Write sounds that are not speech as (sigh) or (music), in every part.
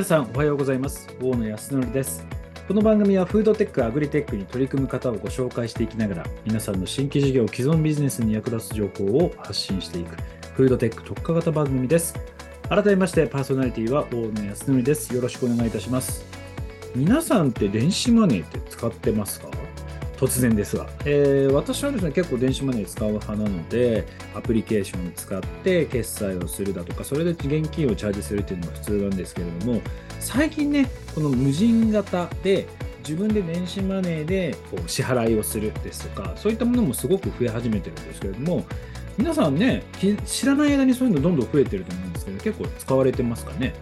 皆さんおはようございます。大野康則です。この番組はフードテックアグリテックに取り組む方をご紹介していきながら皆さんの新規事業既存ビジネスに役立つ情報を発信していくフードテック特化型番組です。改めましてパーソナリティは大野康則です。よろしくお願いいたします。皆さんって電子マネーって使ってますか？突然ですが、えー、私はですね、結構電子マネー使う派なので、アプリケーションを使って決済をするだとか、それで現金をチャージするっていうのが普通なんですけれども、最近ね、この無人型で、自分で電子マネーでこう支払いをするですとか、そういったものもすごく増え始めてるんですけれども、皆さんね、知らない間にそういうのどんどん増えてると思うんですけど、結構使われてますかね？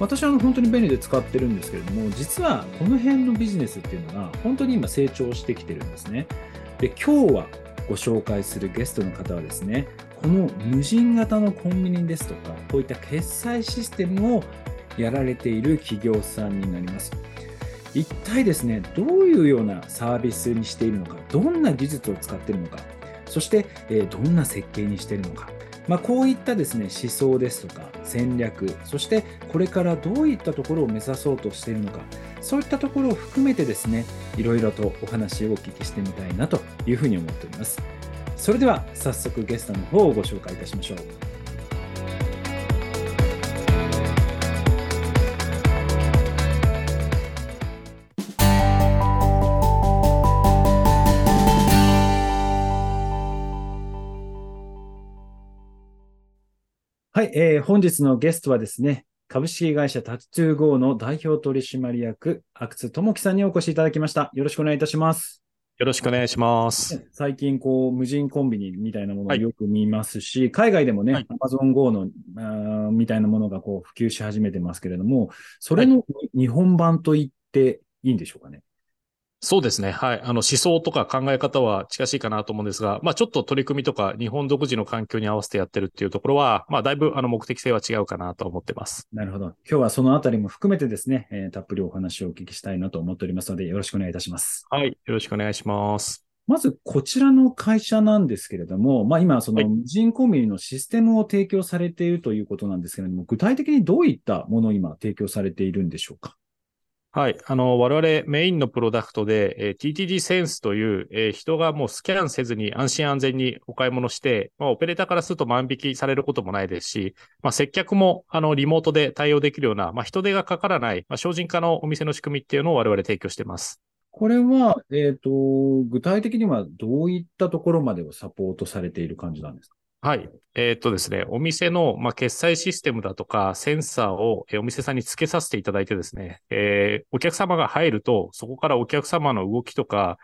私は本当に便利で使ってるんですけれども、実はこの辺のビジネスっていうのが本当に今成長してきてるんですね。で、今日はご紹介するゲストの方はですね、この無人型のコンビニですとか、こういった決済システムをやられている企業さんになります。一体ですね、どういうようなサービスにしているのか、どんな技術を使っているのか、そして、えどんな設計にしているのか、まあ、こういったですね思想ですとか戦略そしてこれからどういったところを目指そうとしているのかそういったところを含めてですねいろいろとお話をお聞きしてみたいなというふうに思っております。それでは早速ゲストの方をご紹介いたしましょう。はい、えー、本日のゲストはですね、株式会社タッツーゴーの代表取締役、阿久津智樹さんにお越しいただきました。よろしくお願いいたします。よろしくお願いします。最近、こう、無人コンビニみたいなものをよく見ますし、はい、海外でもね、アマゾン GO のあみたいなものがこう普及し始めてますけれども、それの日本版と言っていいんでしょうかね？そうですね。はい。あの、思想とか考え方は近しいかなと思うんですが、まあ、ちょっと取り組みとか日本独自の環境に合わせてやってるっていうところは、まあ、だいぶあの目的性は違うかなと思ってます。なるほど。今日はそのあたりも含めてですね、えー、たっぷりお話をお聞きしたいなと思っておりますので、よろしくお願いいたします。はい。よろしくお願いします。まず、こちらの会社なんですけれども、まあ、今、その無人コンビニのシステムを提供されているということなんですけれども、具体的にどういったものを今提供されているんでしょうか？はい。あの、我々メインのプロダクトで、えー、TTD センスという、えー、人がもうスキャンせずに安心安全にお買い物して、まあ、オペレーターからすると万引きされることもないですし、まあ、接客も、あの、リモートで対応できるような、まあ、人手がかからない、まあ、精進化のお店の仕組みっていうのを我々提供してます。これは、えっ、ー、と、具体的にはどういったところまでをサポートされている感じなんですか？はい。えー、っとですね、お店の、まあ、決済システムだとか、センサーを、えお店さんに付けさせていただいてですね、えー、お客様が入ると、そこからお客様の動きとか、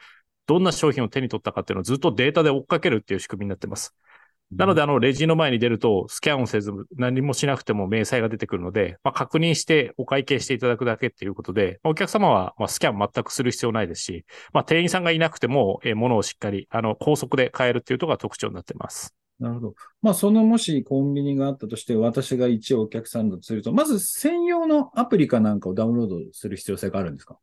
どんな商品を手に取ったかっていうのをずっとデータで追っかけるっていう仕組みになってます。なので、あの、レジの前に出ると、スキャンをせず、何もしなくても明細が出てくるので、まあ、確認してお会計していただくだけっていうことで、まあ、お客様は、まあ、スキャン全くする必要ないですし、まあ、店員さんがいなくても、えー、物をしっかり、あの、高速で買えるっていうところが特徴になってます。なるほど。まあ、そのもしコンビニがあったとして、私が一お客さんだとすると、まず専用のアプリかなんかをダウンロードする必要性があるんですか？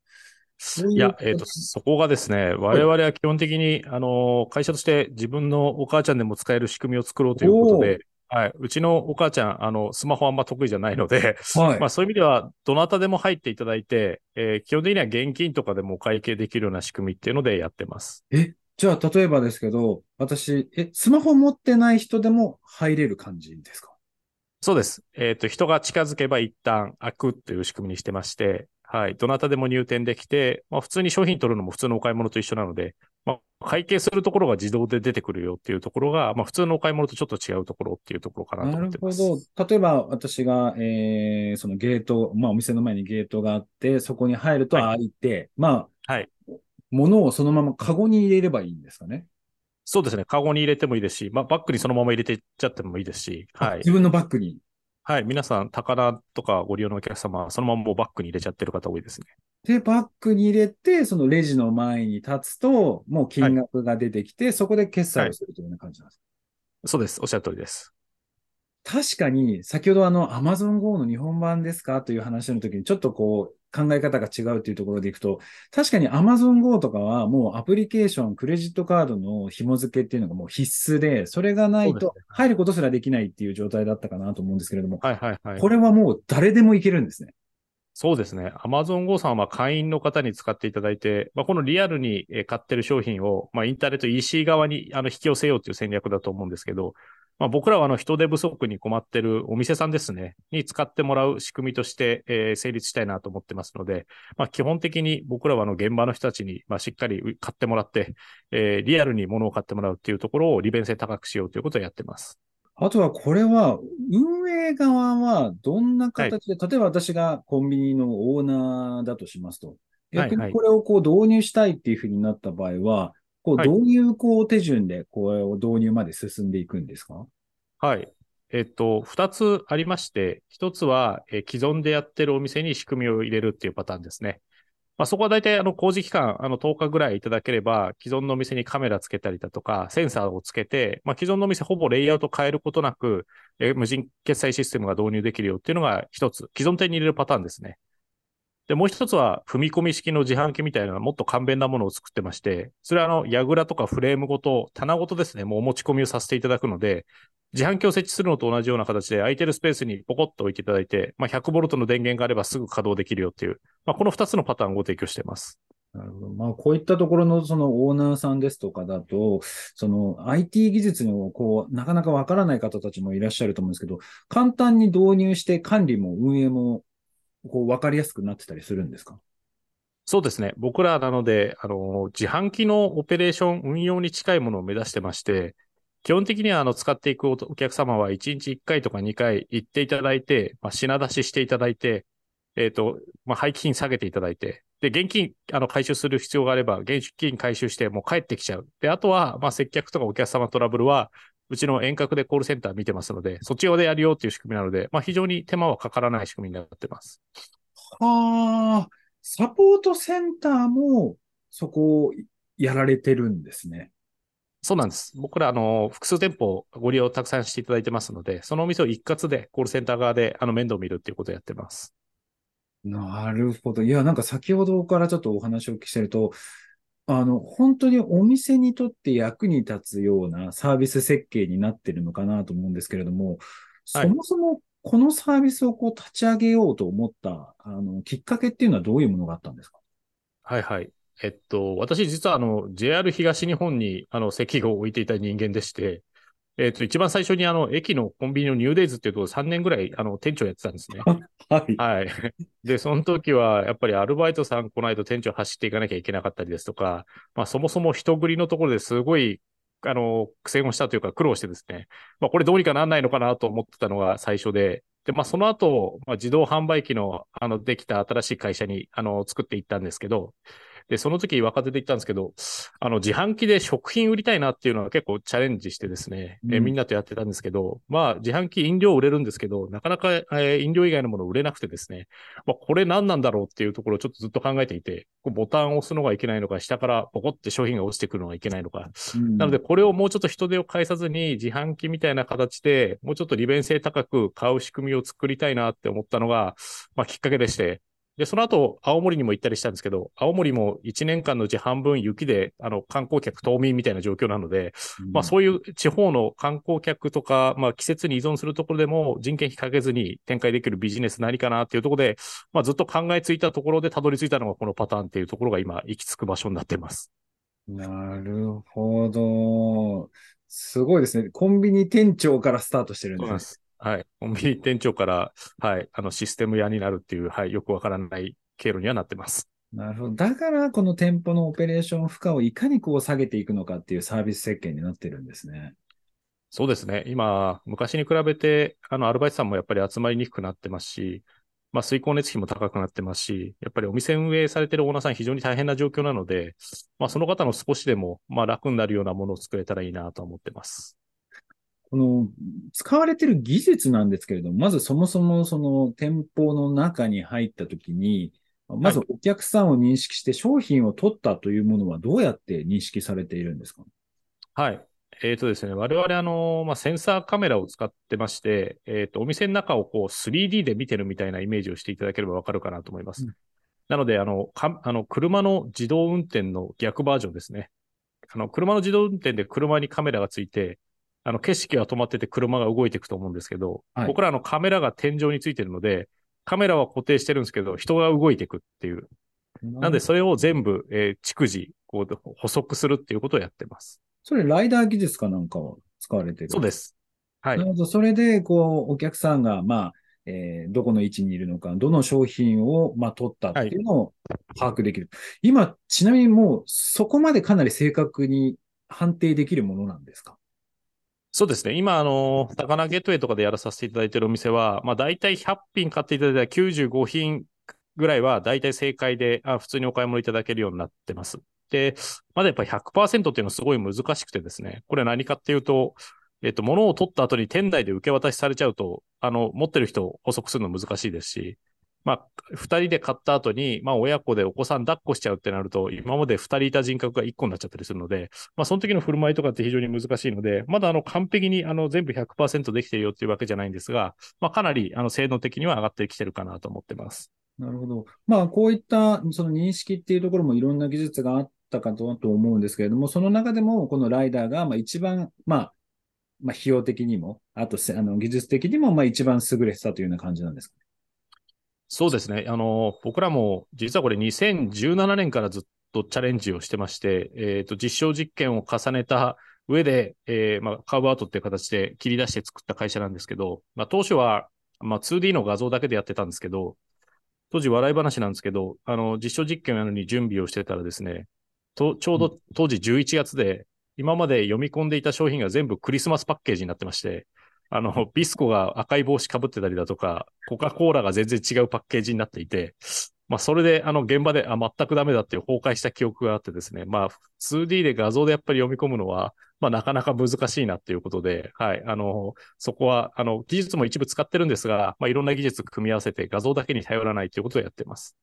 いや、えっ、ー、と、そこがですね、我々は基本的に、あの、会社として自分のお母ちゃんでも使える仕組みを作ろうということで、はい。うちのお母ちゃん、あの、スマホあんま得意じゃないので、はい、まあそういう意味では、どなたでも入っていただいて、えー、基本的には現金とかでもお会計できるような仕組みっていうのでやってます。えじゃあ、例えばですけど、私、え、スマホ持ってない人でも入れる感じですか？そうです。えっ、ー、と、人が近づけば一旦開くという仕組みにしてまして、はい。どなたでも入店できて、まあ、普通に商品取るのも普通のお買い物と一緒なので、まあ、会計するところが自動で出てくるよっていうところが、まあ、普通のお買い物とちょっと違うところっていうところかなと思ってます。なるほど。例えば、私が、えー、そのゲート、まあ、お店の前にゲートがあって、そこに入ると開いて、はい、まあ、はい。物をそのままカゴに入れればいいんですかね？そうですね。カゴに入れてもいいですし、まあ、バッグにそのまま入れていっちゃってもいいですし、はい。自分のバッグに？はい。皆さん、宝とかご利用のお客様は、そのままもうバッグに入れちゃってる方多いですね。で、バッグに入れて、そのレジの前に立つと、もう金額が出てきて、はい、そこで決済をするというような感じなんですか、はい、そうです。おっしゃる通りです。確かに、先ほどあの、Amazon Go の日本版ですか？という話の時に、ちょっとこう、考え方が違うというところでいくと、確かに Amazon Go とかはもうアプリケーション、クレジットカードの紐付けっていうのがもう必須で、それがないと入ることすらできないっていう状態だったかなと思うんですけれども、はいはいはい、これはもう誰でもいけるんですね。そうですね。Amazon Go さんは会員の方に使っていただいて、まあ、このリアルに買ってる商品を、まあ、インターネット EC 側にあの引き寄せようという戦略だと思うんですけど、まあ、僕らはあの人手不足に困ってるお店さんですね、に使ってもらう仕組みとして、えー、成立したいなと思ってますので、まあ、基本的に僕らはあの現場の人たちに、まあ、しっかり買ってもらって、えー、リアルに物を買ってもらうっていうところを利便性高くしようということをやってます。あとはこれは、運営側はどんな形で、はい、例えば私がコンビニのオーナーだとしますと、逆にこれをこう導入したいっていうふうになった場合は、こうどういうこう手順でこれを導入まで進んでいくんですか？はい。えっと、二つありまして、一つは、え既存でやってるお店に仕組みを入れるっていうパターンですね。まあ、そこは大体あの工事期間、あの10日ぐらいいただければ、既存のお店にカメラつけたりだとか、センサーをつけて、まあ、既存のお店ほぼレイアウト変えることなく、え無人決済システムが導入できるよっていうのが一つ、既存店に入れるパターンですね。で、もう一つは、踏み込み式の自販機みたいなもっと簡便なものを作ってまして、それはあの、矢倉とかフレームごと、棚ごとですね、もうお持ち込みをさせていただくので、自販機を設置するのと同じような形で空いてるスペースにポコッと置いていただいて、まあ、100ボルトの電源があればすぐ稼働できるよっていう、まあ、この2つのパターンをご提供しています。なるほど。まあ、こういったところのそのオーナーさんですとかだと、その IT 技術のこう、なかなかわからない方たちもいらっしゃると思うんですけど、簡単に導入して管理も運営もこうわかりやすくなってたりするんですか？そうですね。僕らなので、あの、自販機のオペレーション運用に近いものを目指してまして、基本的にはあの使っていくお客様は1日1回とか2回行っていただいて、まあ、品出ししていただいて、えっ、ー、と、まあ、廃棄品下げていただいて、で、現金、あの、回収する必要があれば、現金回収してもう帰ってきちゃう。で、あとは、まあ、接客とかお客様トラブルは、うちの遠隔でコールセンター見てますので、そっち側でやるよっていう仕組みなので、まあ、非常に手間はかからない仕組みになってます。はあ、サポートセンターもそこをやられてるんですね。そうなんです。僕ら、あの、複数店舗ご利用たくさんしていただいてますので、そのお店を一括でコールセンター側で、あの、面倒を見るっていうことをやってます。なるほど。いや、なんか先ほどからちょっとお話を聞してると、あの、本当にお店にとって役に立つようなサービス設計になってるのかなと思うんですけれども、そもそもこのサービスをこう立ち上げようと思った、あの、きっかけっていうのはどういうものがあったんですか？はいはい。えっと、私実はあの、JR 東日本にあの、席を置いていた人間でして、えっと、一番最初にあの、駅のコンビニのニューデイズっていうところ3年ぐらいあの、店長やってたんですね。(laughs) はい。はい。で、その時は、やっぱりアルバイトさん来ないと店長走っていかなきゃいけなかったりですとか、まあそもそも人繰りのところですごい、あの、苦戦をしたというか苦労してですね、まあこれどうにかなんないのかなと思ってたのが最初で、で、まあその後、まあ自動販売機の、あの、できた新しい会社に、あの、作っていったんですけど、で、その時若手で言ったんですけど、あの、自販機で食品売りたいなっていうのは結構チャレンジしてですね、うん、えみんなとやってたんですけど、まあ、自販機飲料売れるんですけど、なかなか、えー、飲料以外のもの売れなくてですね、まあ、これ何なんだろうっていうところをちょっとずっと考えていて、ボタンを押すのがいけないのか、下からポコって商品が落ちてくるのがいけないのか。うん、なので、これをもうちょっと人手を介さずに、自販機みたいな形で、もうちょっと利便性高く買う仕組みを作りたいなって思ったのが、まあ、きっかけでして、で、その後、青森にも行ったりしたんですけど、青森も1年間のうち半分雪で、あの、観光客、島民みたいな状況なので、うん、まあそういう地方の観光客とか、まあ季節に依存するところでも人件費かけずに展開できるビジネス何かなっていうところで、まあずっと考えついたところでたどり着いたのがこのパターンっていうところが今行き着く場所になっています。なるほど。すごいですね。コンビニ店長からスタートしてるんですはい。コンビニ店長から、はい、あの、システム屋になるっていう、はい、よくわからない経路にはなってます。なるほど。だから、この店舗のオペレーション負荷をいかにこう下げていくのかっていうサービス設計になってるんですね。そうですね。今、昔に比べて、あの、アルバイトさんもやっぱり集まりにくくなってますし、まあ、水光熱費も高くなってますし、やっぱりお店運営されてるオーナーさん非常に大変な状況なので、まあ、その方の少しでも、まあ、楽になるようなものを作れたらいいなと思ってます。この使われてる技術なんですけれども、まずそもそもその店舗の中に入ったときに、まずお客さんを認識して商品を取ったというものはどうやって認識されているんですか？はい。えっ、ー、とですね、我々あの、まあ、センサーカメラを使ってまして、えっ、ー、と、お店の中をこう 3D で見てるみたいなイメージをしていただければわかるかなと思います。うん、なので、あの、か、あの、車の自動運転の逆バージョンですね。あの、車の自動運転で車にカメラがついて、あの、景色が止まってて車が動いていくと思うんですけど、はい、僕らのカメラが天井についてるので、カメラは固定してるんですけど、人が動いていくっていう。なんで、それを全部、えー、逐次、こう、補足するっていうことをやってます。それ、ライダー技術かなんかを使われてる？そうです。はい。なるほど。それで、こう、お客さんが、まあ、えー、どこの位置にいるのか、どの商品を、まあ、取ったっていうのを把握できる。はい、今、ちなみにもう、そこまでかなり正確に判定できるものなんですか？そうですね。今、あの、魚ゲートウェイとかでやらさせていただいているお店は、まあ、大体100品買っていただいたら95品ぐらいは大体正解で、あ普通にお買い物いただけるようになってます。で、まだやっぱり100%っていうのはすごい難しくてですね、これ何かっていうと、えっと、物を取った後に店内で受け渡しされちゃうと、あの、持ってる人を補足するの難しいですし、まあ、二人で買った後に、まあ、親子でお子さん抱っこしちゃうってなると、今まで二人いた人格が一個になっちゃったりするので、まあ、その時の振る舞いとかって非常に難しいので、まだあの、完璧にあの、全部100%できてるよっていうわけじゃないんですが、まあ、かなりあの、性能的には上がってきてるかなと思ってます。なるほど。まあ、こういったその認識っていうところもいろんな技術があったかと思うんですけれども、その中でも、このライダーが、まあ、一番、まあ、まあ、費用的にも、あと、あの、技術的にも、まあ、一番優れてたというような感じなんですか？そうですね。あの、僕らも、実はこれ2017年からずっとチャレンジをしてまして、えっ、ー、と、実証実験を重ねた上で、えー、まあ、カーブアウトっていう形で切り出して作った会社なんですけど、まあ、当初は、まあ、2D の画像だけでやってたんですけど、当時笑い話なんですけど、あの、実証実験をやるのに準備をしてたらですね、と、ちょうど当時11月で、今まで読み込んでいた商品が全部クリスマスパッケージになってまして、あの、ビスコが赤い帽子かぶってたりだとか、コカ・コーラが全然違うパッケージになっていて、まあ、それで、あの、現場で、あ、全くダメだっていう崩壊した記憶があってですね、まあ、2D で画像でやっぱり読み込むのは、まあ、なかなか難しいなっていうことで、はい、あの、そこは、あの、技術も一部使ってるんですが、まあ、いろんな技術組み合わせて画像だけに頼らないということをやってます。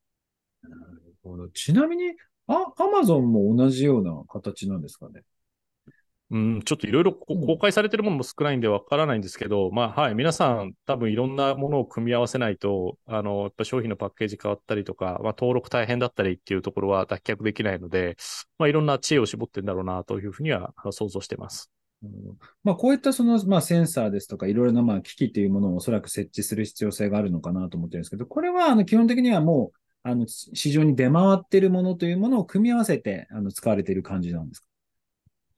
なるほど。ちなみに、あ、アマゾンも同じような形なんですかね？うん、ちょっといろいろ公開されてるものも少ないんでわからないんですけど、まあはい、皆さん多分いろんなものを組み合わせないと、あの、やっぱ商品のパッケージ変わったりとか、まあ登録大変だったりっていうところは脱却できないので、まあいろんな知恵を絞ってるんだろうなというふうには想像してます。うん、まあこういったその、まあセンサーですとかいろいろなまあ機器というものをおそらく設置する必要性があるのかなと思ってるんですけど、これはあの基本的にはもう、あの市場に出回っているものというものを組み合わせてあの使われている感じなんですか？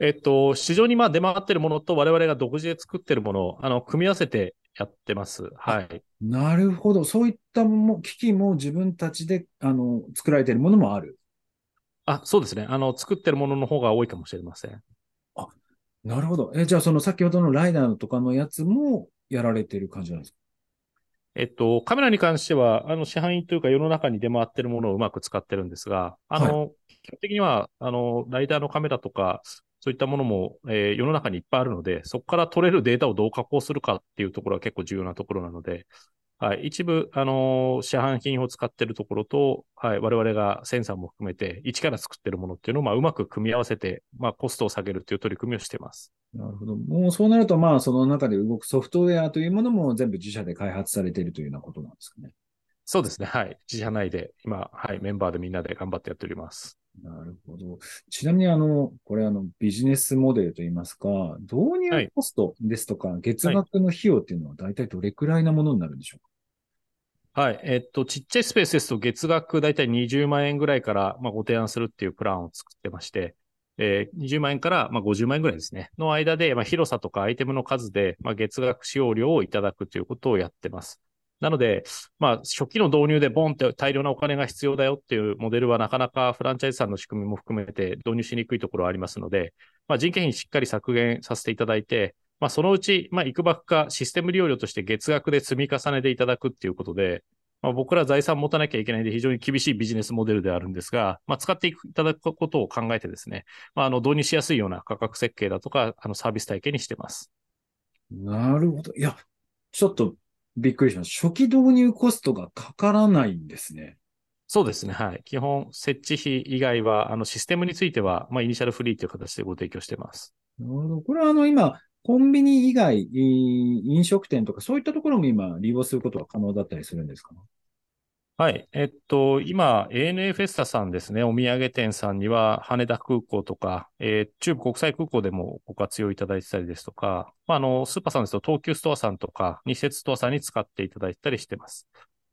えっと、市場にまあ出回ってるものと我々が独自で作ってるものを、あの、組み合わせてやってます。はい。なるほど。そういったも機器も自分たちで、あの、作られているものもある。あ、そうですね。あの、作ってるものの方が多いかもしれません。あ、なるほど。え、じゃあその先ほどのライダーとかのやつもやられてる感じなんですか？えっと、カメラに関しては、あの、市販品というか世の中に出回ってるものをうまく使ってるんですが、あの、はい、基本的には、あの、ライダーのカメラとか、そういったものも、えー、世の中にいっぱいあるので、そこから取れるデータをどう加工するかっていうところは結構重要なところなので、はい、一部、あのー、市販品を使っているところと、はい、我々がセンサーも含めて、一から作っているものっていうのを、まあ、うまく組み合わせて、まあ、コストを下げるっていう取り組みをしています。なるほど。もうそうなると、まあ、その中で動くソフトウェアというものも全部自社で開発されているというようなことなんですかね。そうですね。はい。自社内で、今、はい、メンバーでみんなで頑張ってやっております。なるほど。ちなみに、あの、これ、あの、ビジネスモデルといいますか、導入コストですとか、はい、月額の費用っていうのは大体どれくらいなものになるんでしょうか？はい。えっと、ちっちゃいスペースですと月額大体20万円ぐらいから、まあ、ご提案するっていうプランを作ってまして、えー、20万円から、まあ、50万円ぐらいですね。の間で、まあ、広さとかアイテムの数で、まあ、月額使用料をいただくということをやってます。なので、まあ、初期の導入でボンって大量なお金が必要だよっていうモデルはなかなかフランチャイズさんの仕組みも含めて導入しにくいところはありますので、まあ、人件費しっかり削減させていただいて、まあ、そのうち、まあ、いくばくかシステム利用料として月額で積み重ねていただくっていうことで、まあ、僕ら財産持たなきゃいけないんで非常に厳しいビジネスモデルであるんですが、まあ、使っていただくことを考えてですね、まあ、あの、導入しやすいような価格設計だとか、あの、サービス体系にしてます。なるほど。いや、ちょっとびっくりします。初期導入コストがかからないんですね。そうですね。はい。基本、設置費以外は、あの、システムについては、まあ、イニシャルフリーという形でご提供してます。なるほど。これは、あの、今、コンビニ以外、飲食店とか、そういったところも今、利用することは可能だったりするんですか？はい。えっと、今、ANA フェスタさんですね、お土産店さんには、羽田空港とか、えー、中部国際空港でもご活用いただいてたりですとか、まあ、あの、スーパーさんですと、東急ストアさんとか、日設ストアさんに使っていただいたりしてます。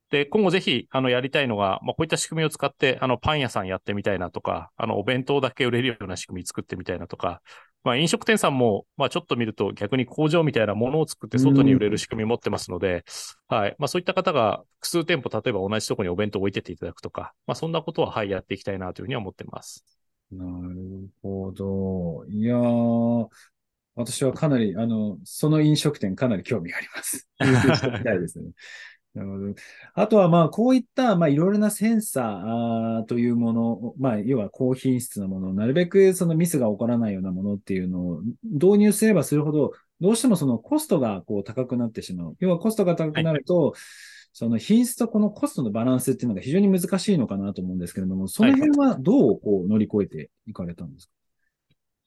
で、今後ぜひ、あの、やりたいのが、まあ、こういった仕組みを使って、あの、パン屋さんやってみたいなとか、あの、お弁当だけ売れるような仕組み作ってみたいなとか、まあ、飲食店さんも、まあ、ちょっと見ると逆に工場みたいなものを作って外に売れる仕組み持ってますので、はい。まあ、そういった方が複数店舗、例えば同じところにお弁当を置いてっていただくとか、まあ、そんなことは、はい、やっていきたいなというふうには思ってます。なるほど。いやー、私はかなり、あの、その飲食店かなり興味があります。(laughs) (laughs) たいですね。なるほど。あとは、まあ、こういった、まあ、いろいろなセンサーというもの、まあ、要は高品質なもの、なるべくそのミスが起こらないようなものっていうのを導入すればするほど、どうしてもそのコストがこう高くなってしまう。要はコストが高くなると、はい、その品質とこのコストのバランスっていうのが非常に難しいのかなと思うんですけれども、その辺はどうこう乗り越えていかれたんですか、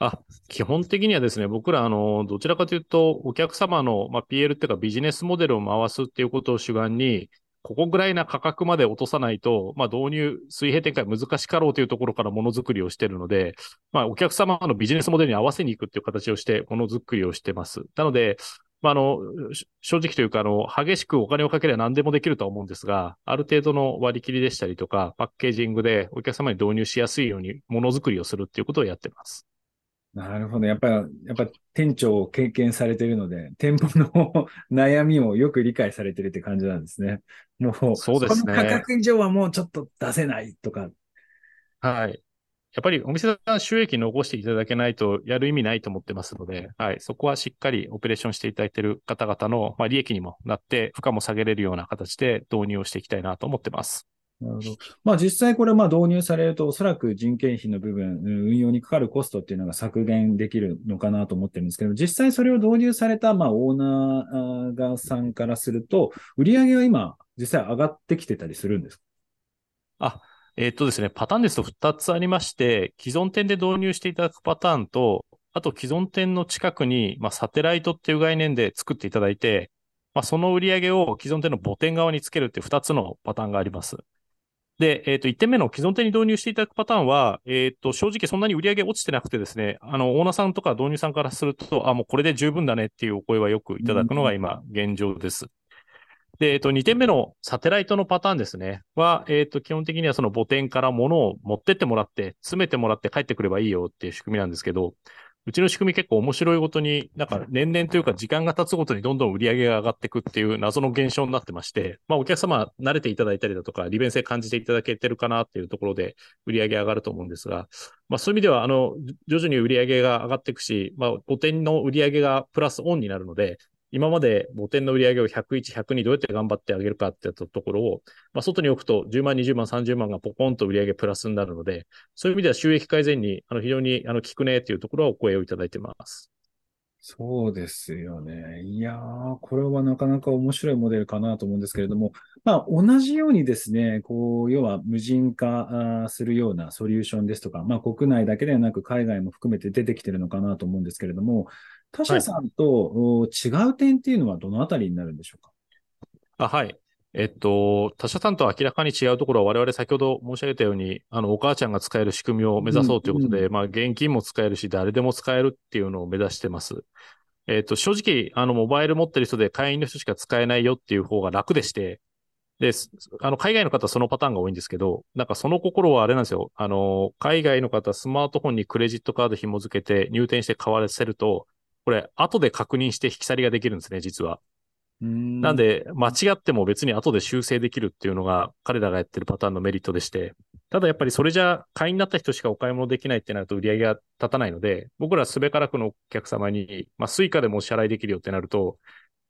あ、基本的にはですね、僕ら、あの、どちらかというと、お客様の、まあ、PL っていうかビジネスモデルを回すっていうことを主眼に、ここぐらいな価格まで落とさないと、まあ、導入、水平展開難しかろうというところからものづくりをしているので、まあ、お客様のビジネスモデルに合わせに行くっていう形をして、ものづくりをしてます。なので、まあ、あの、正直というか、あの、激しくお金をかければ何でもできるとは思うんですが、ある程度の割り切りでしたりとか、パッケージングでお客様に導入しやすいようにものづくりをするっていうことをやってます。なるほど。やっぱり、やっぱ店長を経験されているので、店舗の悩みをよく理解されてるって感じなんですね。もう、そうですね。この価格以上はもうちょっと出せないとか。はい。やっぱりお店さん収益残していただけないとやる意味ないと思ってますので、はい。そこはしっかりオペレーションしていただいている方々の、まあ、利益にもなって、負荷も下げれるような形で導入をしていきたいなと思ってます。なるほど。まあ実際これまあ導入されるとおそらく人件費の部分、運用にかかるコストっていうのが削減できるのかなと思ってるんですけど、実際それを導入されたまあオーナーがさんからすると、売上は今実際上がってきてたりするんですか？あ、えっ、とですね、パターンですと2つありまして、既存店で導入していただくパターンと、あと既存店の近くに、まあ、サテライトっていう概念で作っていただいて、まあ、その売り上げを既存店の母店側につけるっていう2つのパターンがあります。で、えっ、ー、と、1点目の既存店に導入していただくパターンは、えっ、ー、と、正直そんなに売り上げ落ちてなくてですね、あの、オーナーさんとか導入さんからすると、あ、もうこれで十分だねっていうお声はよくいただくのが今、現状です。で、えっ、ー、と、2点目のサテライトのパターンですね。は、えっ、と、基本的にはその母店から物を持ってってもらって、詰めてもらって帰ってくればいいよっていう仕組みなんですけど、うちの仕組み結構面白いごとに、なんか年々というか時間が経つごとにどんどん売り上げが上がっていくっていう謎の現象になってまして、まあお客様慣れていただいたりだとか、利便性感じていただけてるかなっていうところで売り上げ上がると思うんですが、まあそういう意味では、あの、徐々に売り上げが上がっていくし、まあ5点の売り上げがプラスオンになるので、今まで母店の売り上げを101、102どうやって頑張ってあげるかってやったところを、まあ、外に置くと10万、20万、30万がポコンと売り上げプラスになるので、そういう意味では収益改善にあの非常にあの効くねっていうところはお声をいただいてます。そうですよね。いやー、これはなかなか面白いモデルかなと思うんですけれども、まあ、同じようにですね、こう、要は無人化するようなソリューションですとか、まあ、国内だけではなく海外も含めて出てきてるのかなと思うんですけれども、他社さんと違う点っていうのはどのあたりになるんでしょうか、あはい。えっと、他社さんと明らかに違うところは我々先ほど申し上げたように、あの、お母ちゃんが使える仕組みを目指そうということで、うんうん、まあ、現金も使えるし、誰でも使えるっていうのを目指してます。えっと、正直、あの、モバイル持ってる人で会員の人しか使えないよっていう方が楽でして、で、あの、海外の方はそのパターンが多いんですけど、なんかその心はあれなんですよ。あの、海外の方、スマートフォンにクレジットカード紐付けて入店して買わせると、これ、後で確認して引き去りができるんですね、実は。んなんで、間違っても別に後で修正できるっていうのが彼らがやってるパターンのメリットでして、ただやっぱりそれじゃ会員になった人しかお買い物できないってなると売り上げが立たないので、僕らすべからくのお客様に、まあ、スイカでもお支払いできるよってなると、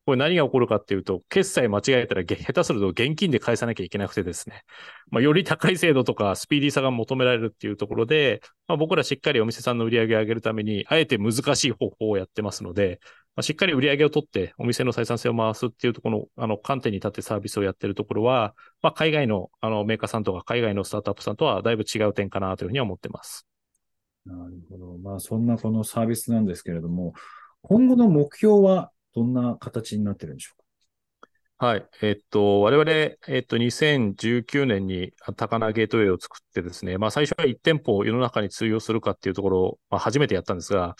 これ何が起こるかっていうと、決済間違えたら下手すると現金で返さなきゃいけなくてですね。まあ、より高い精度とかスピーディーさが求められるっていうところで、まあ、僕らしっかりお店さんの売り上げを上げるために、あえて難しい方法をやってますので、まあ、しっかり売り上げを取ってお店の採算性を回すっていうところの、あの、観点に立ってサービスをやってるところは、まあ、海外のあのメーカーさんとか海外のスタートアップさんとはだいぶ違う点かなというふうには思ってます。なるほど。まあ、そんなこのサービスなんですけれども、今後の目標はどんな形になってるんでしょうか？はい。えっと、我々、えっと、2019年に高輪ゲートウェイを作ってですね、まあ最初は1店舗を世の中に通用するかっていうところを、まあ、初めてやったんですが、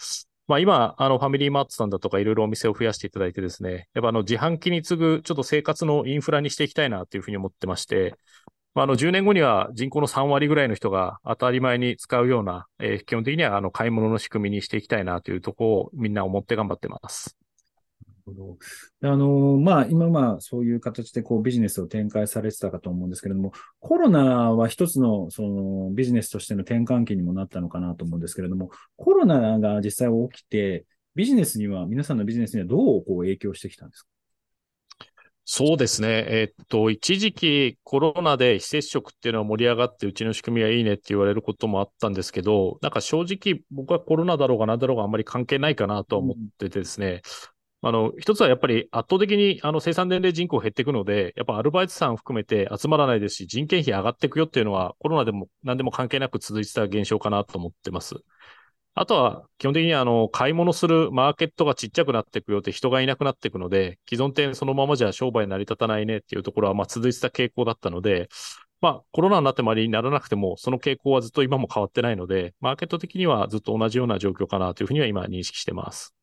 まあ今、あの、ファミリーマートさんだとかいろいろお店を増やしていただいてですね、やっぱあの、自販機に次ぐちょっと生活のインフラにしていきたいなというふうに思ってまして、まあ、あの、10年後には人口の3割ぐらいの人が当たり前に使うような、えー、基本的にはあの、買い物の仕組みにしていきたいなというところをみんな思って頑張ってます。あの、まあ、今まあ、そういう形でこうビジネスを展開されてたかと思うんですけれども、コロナは一つのそのビジネスとしての転換期にもなったのかなと思うんですけれども、コロナが実際起きて、ビジネスには、皆さんのビジネスにはどうこう影響してきたんですか？そうですね。えっと、一時期コロナで非接触っていうのは盛り上がって、うちの仕組みはいいねって言われることもあったんですけど、なんか正直僕はコロナだろうが何だろうがあんまり関係ないかなと思っててですね、あの、一つはやっぱり圧倒的にあの生産年齢人口減っていくので、やっぱアルバイトさん含めて集まらないですし、人件費上がっていくよっていうのはコロナでも何でも関係なく続いてた現象かなと思ってます。あとは、基本的にあの、買い物するマーケットがちっちゃくなっていくよって人がいなくなっていくので、既存店そのままじゃ商売成り立たないねっていうところは、まあ続いてた傾向だったので、まあコロナになってまでにならなくても、その傾向はずっと今も変わってないので、マーケット的にはずっと同じような状況かなというふうには今認識してます。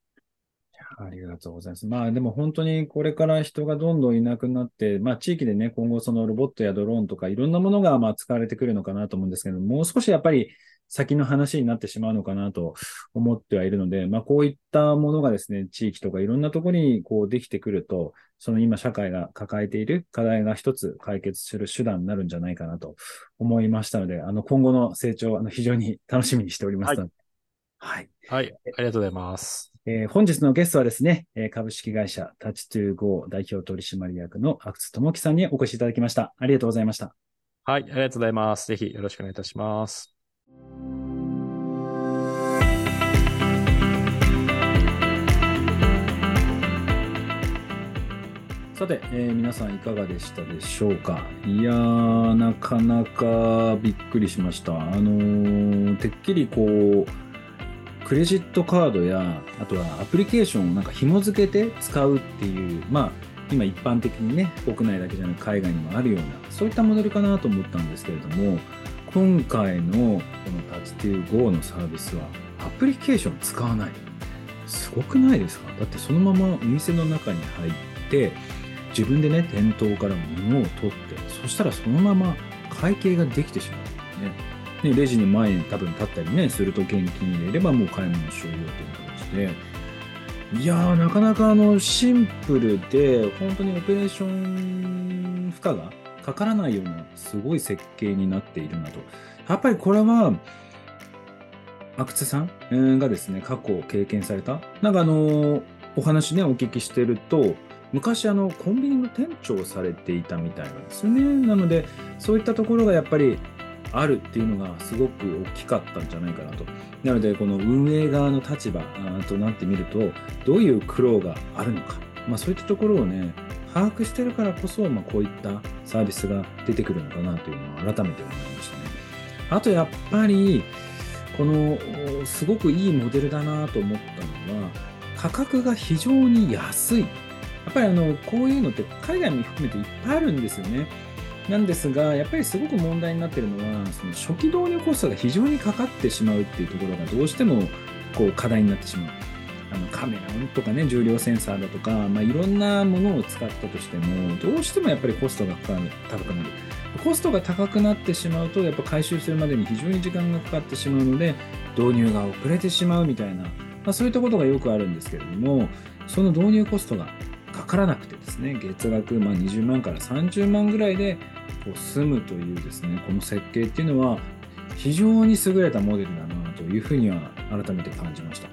ありがとうございます。まあでも本当にこれから人がどんどんいなくなって、まあ地域でね、今後そのロボットやドローンとかいろんなものがまあ使われてくるのかなと思うんですけど、もう少しやっぱり先の話になってしまうのかなと思ってはいるので、まあこういったものがですね、地域とかいろんなところにこうできてくると、その今社会が抱えている課題が一つ解決する手段になるんじゃないかなと思いましたので、あの今後の成長、あの非常に楽しみにしております。はい。はい。はい。ありがとうございます。えー、本日のゲストはですね、株式会社タッチトゥーゴー代表取締役の阿久津智樹さんにお越しいただきました。ありがとうございました。はい、ありがとうございます。ぜひよろしくお願いいたします。さて、えー、皆さんいかがでしたでしょうか？いやー、なかなかびっくりしました。あのー、てっきりこう、クレジットカードや、あとはアプリケーションをなんか紐付けて使うっていう、まあ、今一般的にね、国内だけじゃなく海外にもあるような、そういったモデルかなと思ったんですけれども、今回のこのタッチトゥー GO のサービスは、アプリケーション使わない。すごくないですか？だってそのままお店の中に入って、自分でね、店頭から物を取って、そしたらそのまま会計ができてしまう、ね。ね、レジの前に多分立ったりね、すると現金入れればもう買い物終了という形で、いやー、なかなかあの、シンプルで、本当にオペレーション負荷がかからないような、すごい設計になっているなと。やっぱりこれは、阿久津さんがですね、過去を経験された、なんかあの、お話ね、お聞きしてると、昔あの、コンビニの店長をされていたみたいなんですよね。なので、そういったところがやっぱりあるっていうのがすごく大きかったんじゃないかなと。なので、この運営側の立場となってみると、どういう苦労があるのか、まあ、そういったところをね、把握してるからこそ、まあ、こういったサービスが出てくるのかなというのは改めて思いましたね。あとやっぱり、このすごくいいモデルだなと思ったのは、価格が非常に安い。やっぱりあのこういうのって海外も含めていっぱいあるんですよね。なんですが、やっぱりすごく問題になってるのは、その初期導入コストが非常にかかってしまうっていうところがどうしてもこう課題になってしまう。あのカメラとかね、重量センサーだとか、まあ、いろんなものを使ったとしても、どうしてもやっぱりコストが高くなる。コストが高くなってしまうと、やっぱ回収するまでに非常に時間がかかってしまうので、導入が遅れてしまうみたいな、まあ、そういったことがよくあるんですけれども、その導入コストがかからなくてですね、月額ま20万から30万ぐらいでこう済むというですね、この設計っていうのは非常に優れたモデルだなというふうには改めて感じました。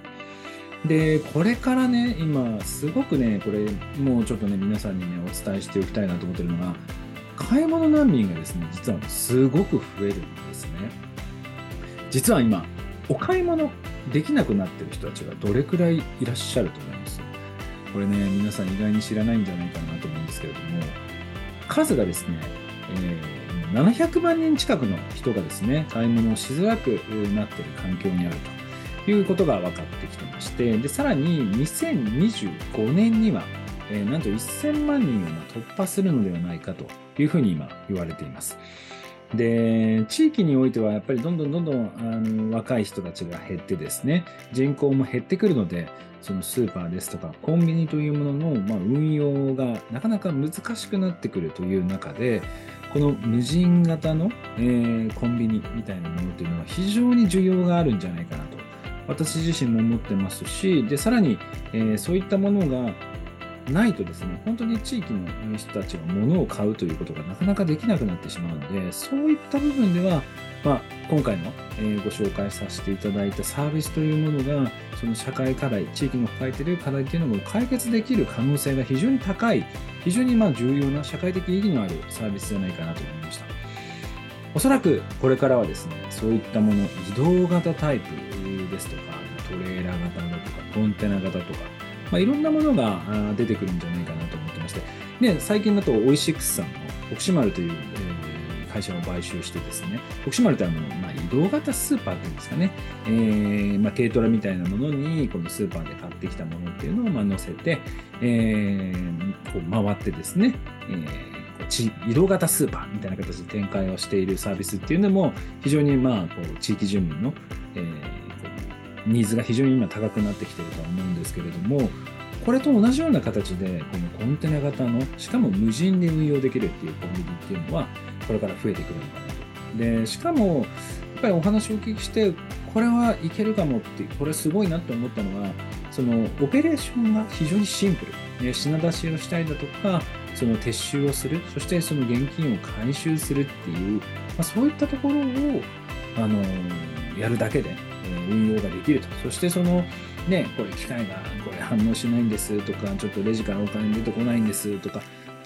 で、これからね、今、すごくね、これ、もうちょっとね、皆さんにね、お伝えしておきたいなと思ってるのが、買い物難民がですね、実はすごく増えるんですね。実は今、お買い物できなくなってる人たちがどれくらいいらっしゃると思います？これね、皆さん意外に知らないんじゃないかなと思うんですけれども、数がですね、えー、700万人近くの人がですね、買い物をしづらくなっている環境にあるということが分かってきてまして、で、さらに2025年には、えー、なんと1000万人を突破するのではないかというふうに今言われています。で、地域においてはやっぱりどんどんどんどんあの若い人たちが減ってですね、人口も減ってくるので、そのスーパーですとかコンビニというものの、まあ、運用がなかなか難しくなってくるという中で、この無人型の、えー、コンビニみたいなものというのは非常に需要があるんじゃないかなと。私自身も思ってますし、でさらに、えー、そういったものがないとですね、本当に地域の人たちが物を買うということがなかなかできなくなってしまうので、そういった部分では、まあ、今回の、えー、ご紹介させていただいたサービスというものが、その社会課題、地域の抱えている課題というのも解決できる可能性が非常に高い、非常にま重要な社会的意義のあるサービスじゃないかなと思いました。おそらくこれからはですね、そういったもの、移動型タイプですとか、トレーラー型だとか、コンテナ型とか、まあ、いろんなものが出てくるんじゃないかなと思ってまして、で、最近だとオイシックスさんの奥島丸という、会社を買収してですね、奥島丸というのは、まあ、移動型スーパーっていうんですかね、えー、まあ、軽トラみたいなものに、このスーパーで買ってきたものっていうのをまあ乗せて、えー、こう回ってですね、えー移動型スーパーみたいな形で展開をしているサービスっていうのも非常にまあこう地域住民の、えー、ニーズが非常に今高くなってきてるとは思うんですけれども、これと同じような形で、このコンテナ型の、しかも無人で運用できるっていうコンビニっていうのは、これから増えてくるのかなと。で、しかも、やっぱりお話をお聞きして、これはいけるかもって、これすごいなって思ったのは、そのオペレーションが非常にシンプル。品出しをしたりだとか、その撤収をする、そしてその現金を回収するっていう、まあ、そういったところを、あのやるだけで、運用ができると。そしてその、ね、これ機械がこれ反応しないんですとか、ちょっとレジからお金出てこないんですとか、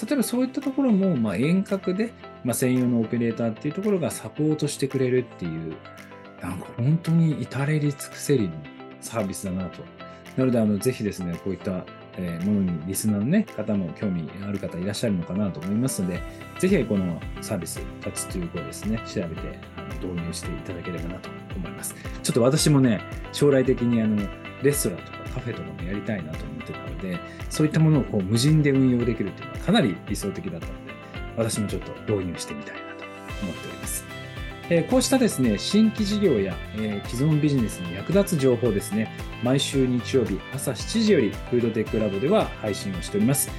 例えばそういったところも、ま遠隔で、ま専用のオペレーターっていうところがサポートしてくれるっていう、なんか本当に至れり尽くせりのサービスだなと。なので、あの、ぜひですね、こういったえ、ものにリスナーの、ね、方も興味ある方いらっしゃるのかなと思いますので、ぜひこのサービス、タッチというをですね、調べて導入していただければなと思います。ちょっと私もね、将来的にあのレストランとかカフェとかもやりたいなと思ってたので、そういったものをこう無人で運用できるっていうのはかなり理想的だったので、私もちょっと導入してみたいなと思っております。えこうしたですね、新規事業や、え既存ビジネスに役立つ情報ですね、毎週日曜日朝7時よりフードテックラボでは配信をしております。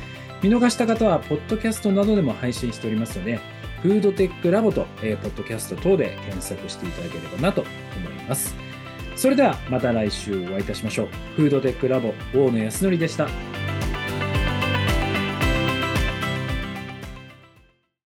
見逃した方は、ポッドキャストなどでも配信しておりますので、フードテックラボと、えー、ポッドキャスト等で検索していただければなと思います。それではまた来週お会いいたしましょう。フードテックラボ、大野康則でした。